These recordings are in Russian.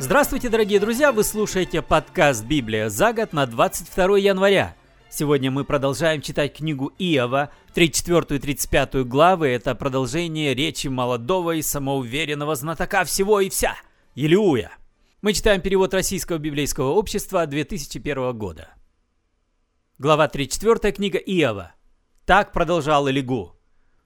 Здравствуйте, дорогие друзья! Вы слушаете подкаст «Библия за год» на 22 января. Сегодня мы продолжаем читать книгу Иова, 34 и 35 главы. Это продолжение речи молодого и самоуверенного знатока всего и вся, Илиуя. Мы читаем перевод Российского библейского общества 2001 года. Глава 34 книга Иова. Так продолжал Илигу.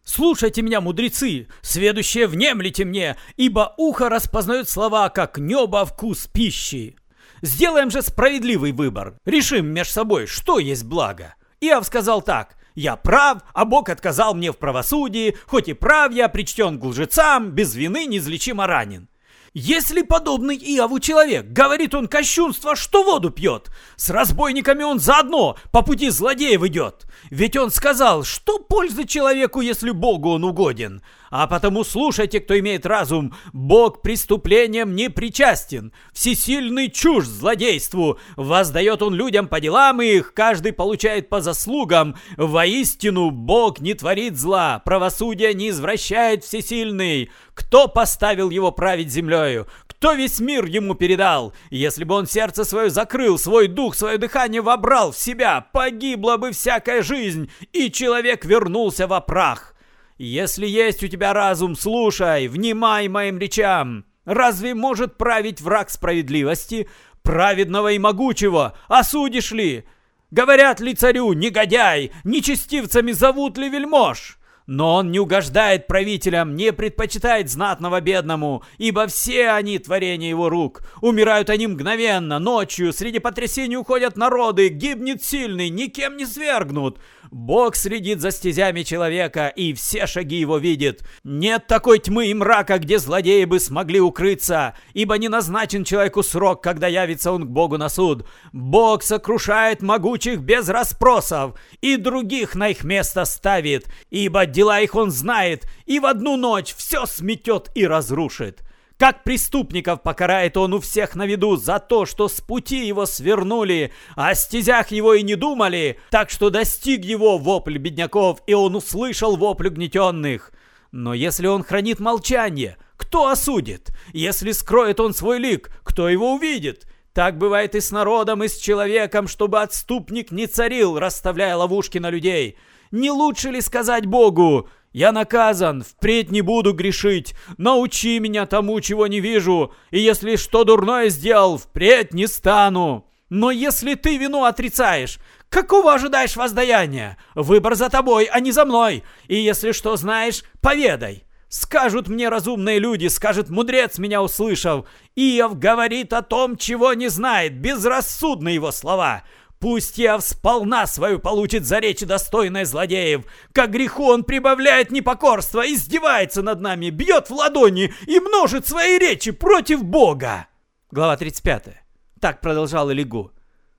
«Слушайте меня, мудрецы, сведущие внемлите мне, ибо ухо распознает слова, как небо вкус пищи. Сделаем же справедливый выбор, решим меж собой, что есть благо». Иов сказал так, «Я прав, а Бог отказал мне в правосудии, хоть и прав я, причтен к лжецам, без вины неизлечимо ранен. Если подобный Иову человек, говорит он кощунство, что воду пьет, с разбойниками он заодно по пути злодеев идет. Ведь он сказал, что пользы человеку, если Богу он угоден. А потому слушайте, кто имеет разум, Бог преступлением не причастен, всесильный чушь злодейству, воздает он людям по делам их, каждый получает по заслугам. Воистину Бог не творит зла, правосудие не извращает всесильный. Кто поставил его править землею? Кто весь мир ему передал? Если бы он сердце свое закрыл, свой дух, свое дыхание вобрал в себя, погибла бы всякая жизнь, и человек вернулся во прах. Если есть у тебя разум, слушай, внимай моим речам. Разве может править враг справедливости, праведного и могучего? Осудишь ли? Говорят ли царю, негодяй, нечестивцами зовут ли вельмож? Но он не угождает правителям, не предпочитает знатного бедному, ибо все они творение его рук. Умирают они мгновенно, ночью, среди потрясений уходят народы, гибнет сильный, никем не свергнут. Бог следит за стезями человека и все шаги его видит. Нет такой тьмы и мрака, где злодеи бы смогли укрыться, ибо не назначен человеку срок, когда явится он к Богу на суд. Бог сокрушает могучих без расспросов и других на их место ставит, ибо дела их он знает, и в одну ночь все сметет и разрушит. Как преступников покарает он у всех на виду за то, что с пути его свернули, а о стезях его и не думали, так что достиг его вопль бедняков, и он услышал вопль угнетенных. Но если он хранит молчание, кто осудит? Если скроет он свой лик, кто его увидит? Так бывает и с народом, и с человеком, чтобы отступник не царил, расставляя ловушки на людей. Не лучше ли сказать Богу я наказан, впредь не буду грешить. Научи меня тому, чего не вижу. И если что дурное сделал, впредь не стану. Но если ты вину отрицаешь, какого ожидаешь воздаяния? Выбор за тобой, а не за мной. И если что знаешь, поведай. Скажут мне разумные люди, скажет мудрец, меня услышав. Иов говорит о том, чего не знает, безрассудны его слова. Пусть я сполна свою получит за речи достойной злодеев. К греху он прибавляет непокорство, издевается над нами, бьет в ладони и множит свои речи против Бога. Глава 35. Так продолжал Илигу.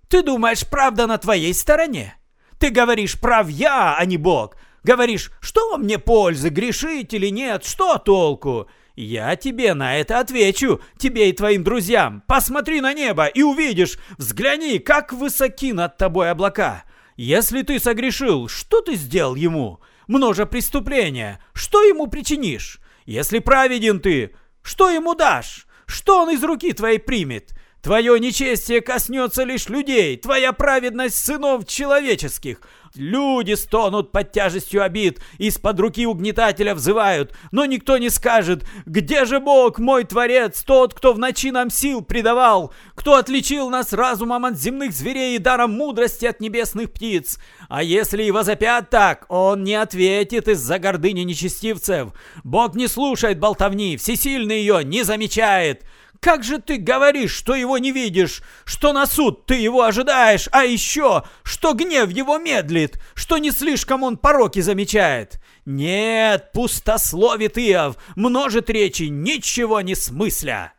Ты думаешь, правда на твоей стороне? Ты говоришь, прав я, а не Бог. Говоришь, что мне пользы, грешить или нет, что толку? «Я тебе на это отвечу, тебе и твоим друзьям. Посмотри на небо и увидишь, взгляни, как высоки над тобой облака. Если ты согрешил, что ты сделал ему? Множе преступления, что ему причинишь? Если праведен ты, что ему дашь? Что он из руки твоей примет? Твое нечестие коснется лишь людей, твоя праведность сынов человеческих. Люди стонут под тяжестью обид, из-под руки угнетателя взывают, но никто не скажет, где же Бог, мой Творец, тот, кто в ночи нам сил придавал, кто отличил нас разумом от земных зверей и даром мудрости от небесных птиц. А если и возопят так, он не ответит из-за гордыни нечестивцев. Бог не слушает болтовни, всесильный ее не замечает. Как же ты говоришь, что его не видишь, что на суд ты его ожидаешь, а еще, что гнев его медлит, что не слишком он пороки замечает? Нет, пустословит Иов, множит речи, ничего не смысля.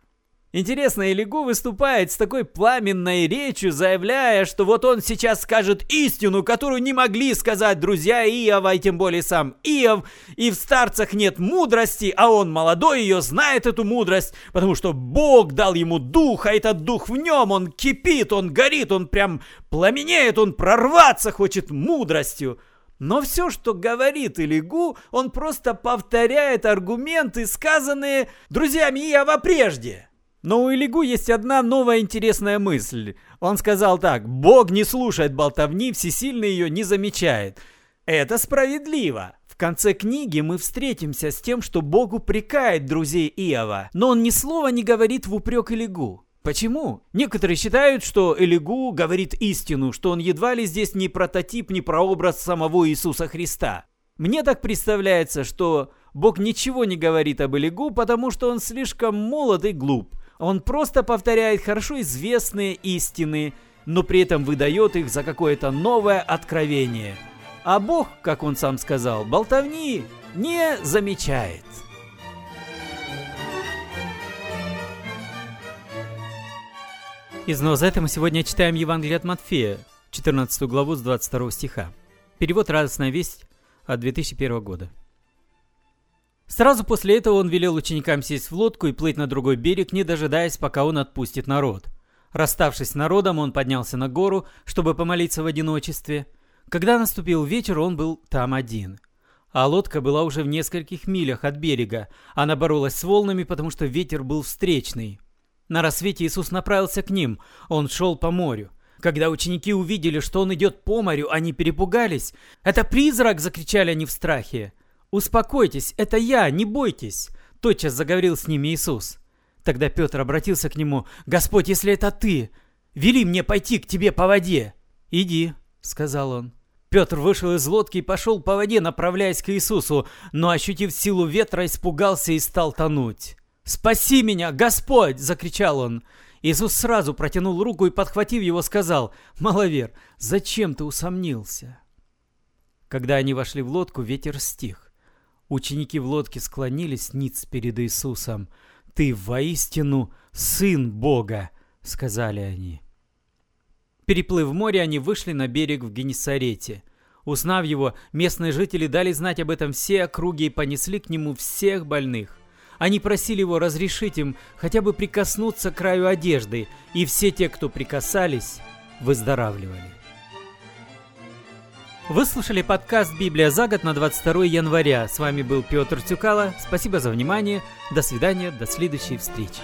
Интересно, Илигу выступает с такой пламенной речью, заявляя, что вот он сейчас скажет истину, которую не могли сказать друзья Иова, и тем более сам Иов, и в старцах нет мудрости, а он молодой ее знает эту мудрость, потому что Бог дал ему дух, а этот дух в нем, он кипит, он горит, он прям пламенеет, он прорваться хочет мудростью. Но все, что говорит Илигу, он просто повторяет аргументы, сказанные друзьями Иова прежде. Но у Илигу есть одна новая интересная мысль. Он сказал так, «Бог не слушает болтовни, всесильный ее не замечает». Это справедливо. В конце книги мы встретимся с тем, что Бог упрекает друзей Иова, но он ни слова не говорит в упрек Илигу. Почему? Некоторые считают, что Элигу говорит истину, что он едва ли здесь не прототип, не прообраз самого Иисуса Христа. Мне так представляется, что Бог ничего не говорит об Элигу, потому что он слишком молод и глуп. Он просто повторяет хорошо известные истины, но при этом выдает их за какое-то новое откровение. А Бог, как он сам сказал, болтовни не замечает. Из Новозавета мы сегодня читаем Евангелие от Матфея, 14 главу с 22 стиха. Перевод «Радостная весть» от 2001 года. Сразу после этого он велел ученикам сесть в лодку и плыть на другой берег, не дожидаясь, пока он отпустит народ. Расставшись с народом, он поднялся на гору, чтобы помолиться в одиночестве. Когда наступил вечер, он был там один. А лодка была уже в нескольких милях от берега. Она боролась с волнами, потому что ветер был встречный. На рассвете Иисус направился к ним. Он шел по морю. Когда ученики увидели, что он идет по морю, они перепугались. «Это призрак!» – закричали они в страхе. «Успокойтесь, это я, не бойтесь!» – тотчас заговорил с ними Иисус. Тогда Петр обратился к нему. «Господь, если это ты, вели мне пойти к тебе по воде!» «Иди», – сказал он. Петр вышел из лодки и пошел по воде, направляясь к Иисусу, но, ощутив силу ветра, испугался и стал тонуть. «Спаси меня, Господь!» – закричал он. Иисус сразу протянул руку и, подхватив его, сказал, «Маловер, зачем ты усомнился?» Когда они вошли в лодку, ветер стих. Ученики в лодке склонились ниц перед Иисусом. «Ты воистину Сын Бога!» — сказали они. Переплыв море, они вышли на берег в Генесарете. Узнав его, местные жители дали знать об этом все округи и понесли к нему всех больных. Они просили его разрешить им хотя бы прикоснуться к краю одежды, и все те, кто прикасались, выздоравливали. Вы слушали подкаст «Библия за год» на 22 января. С вами был Петр Тюкало. Спасибо за внимание. До свидания. До следующей встречи.